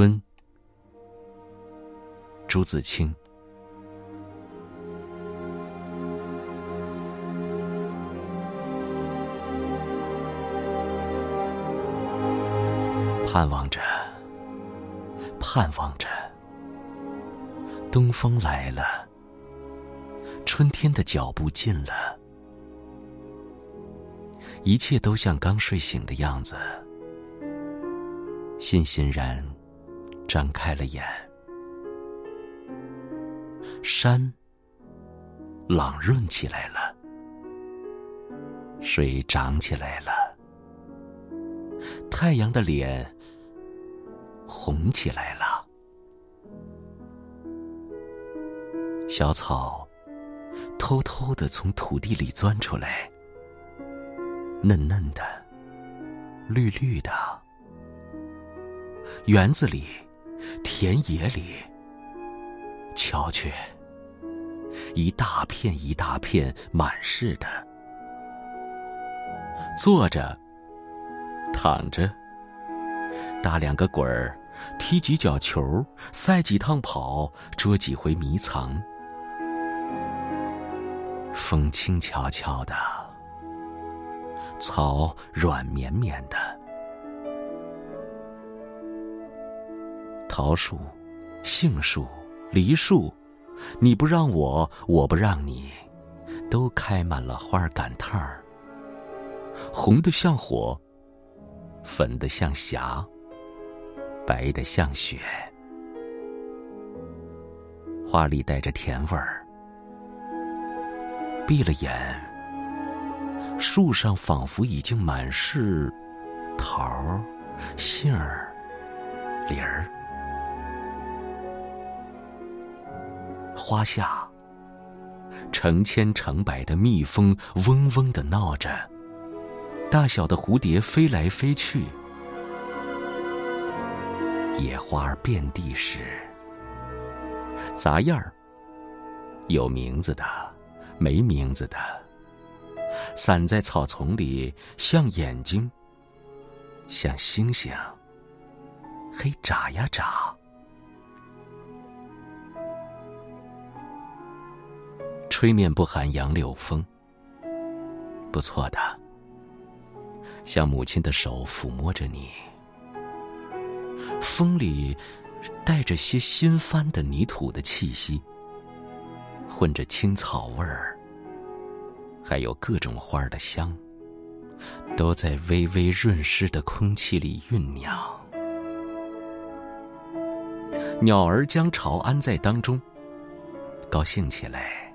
春，朱自清。盼望着，盼望着，东风来了，春天的脚步近了，一切都像刚睡醒的样子。欣欣然张开了眼，山朗润起来了，水涨起来了，太阳的脸红起来了，小草偷偷的从土地里钻出来，嫩嫩的，绿绿的。园子里，田野里，瞧去，一大片一大片满是的。坐着，躺着，打两个滚儿，踢几脚球，赛几趟跑，捉几回迷藏。风轻悄悄的，草软绵绵的。桃树、杏树、梨树，你不让我，我不让你，都开满了花赶趟儿。红的像火，粉的像霞，白的像雪。花里带着甜味儿。闭了眼，树上仿佛已经满是桃、杏儿、梨儿。花下，成千成百的蜜蜂嗡嗡的闹着，大小的蝴蝶飞来飞去，野花遍地是，杂样儿，有名字的，没名字的，散在草丛里，像眼睛，像星星，嘿眨呀眨。吹面不寒杨柳风，不错的，像母亲的手抚摸着你。风里带着些新翻的泥土的气息，混着青草味儿，还有各种花的香，都在微微润湿的空气里酝酿。鸟儿将巢安在当中，高兴起来。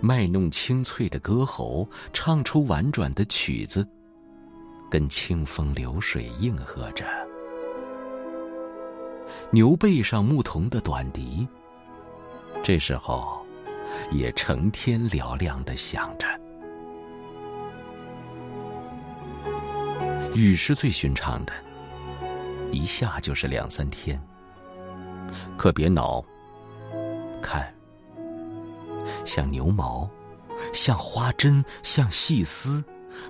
卖弄清脆的歌喉，唱出婉转的曲子，跟清风流水应和着。牛背上牧童的短笛，这时候也成天嘹亮的响着。雨是最寻常的，一下就是两三天。可别恼，看。像牛毛，像花针，像细丝，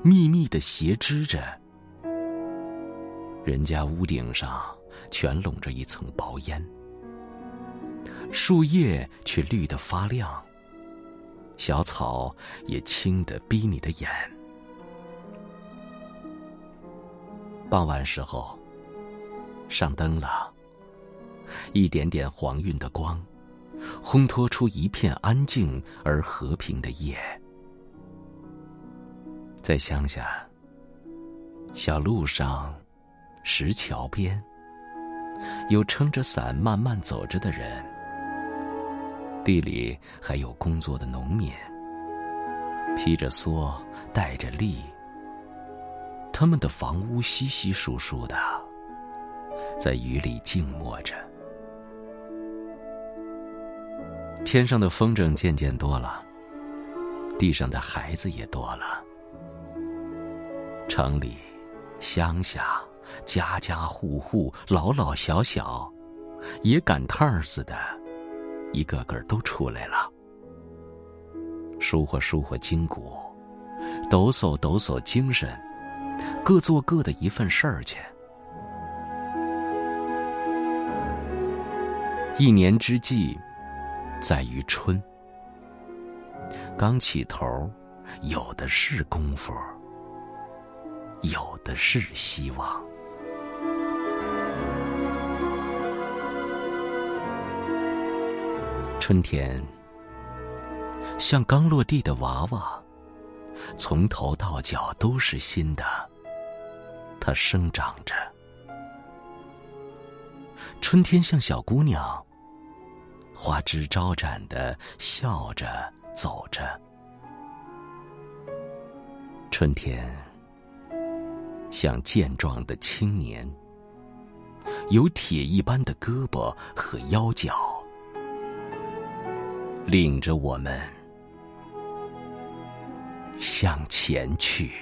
密密的斜织着。人家屋顶上全笼着一层薄烟，树叶却绿得发亮，小草也青得逼你的眼。傍晚时候，上灯了，一点点黄晕的光。烘托出一片安静而和平的夜。在乡下，小路上，石桥边，有撑着伞慢慢走着的人，地里还有工作的农民，披着蓑，戴着笠，他们的房屋稀稀疏疏的，在雨里静默着。天上的风筝渐渐多了，地上的孩子也多了。城里、乡下，家家户户，老老小小，也赶趟似的，一个个都出来了，舒活舒活筋骨，抖擞抖擞精神，各做各的一份事儿去。一年之计在于春，刚起头，有的是功夫，有的是希望。春天像刚落地的娃娃，从头到脚都是新的，它生长着。春天像小姑娘，花枝招展的笑着走着。春天像健壮的青年，有铁一般的胳膊和腰脚。领着我们向前去。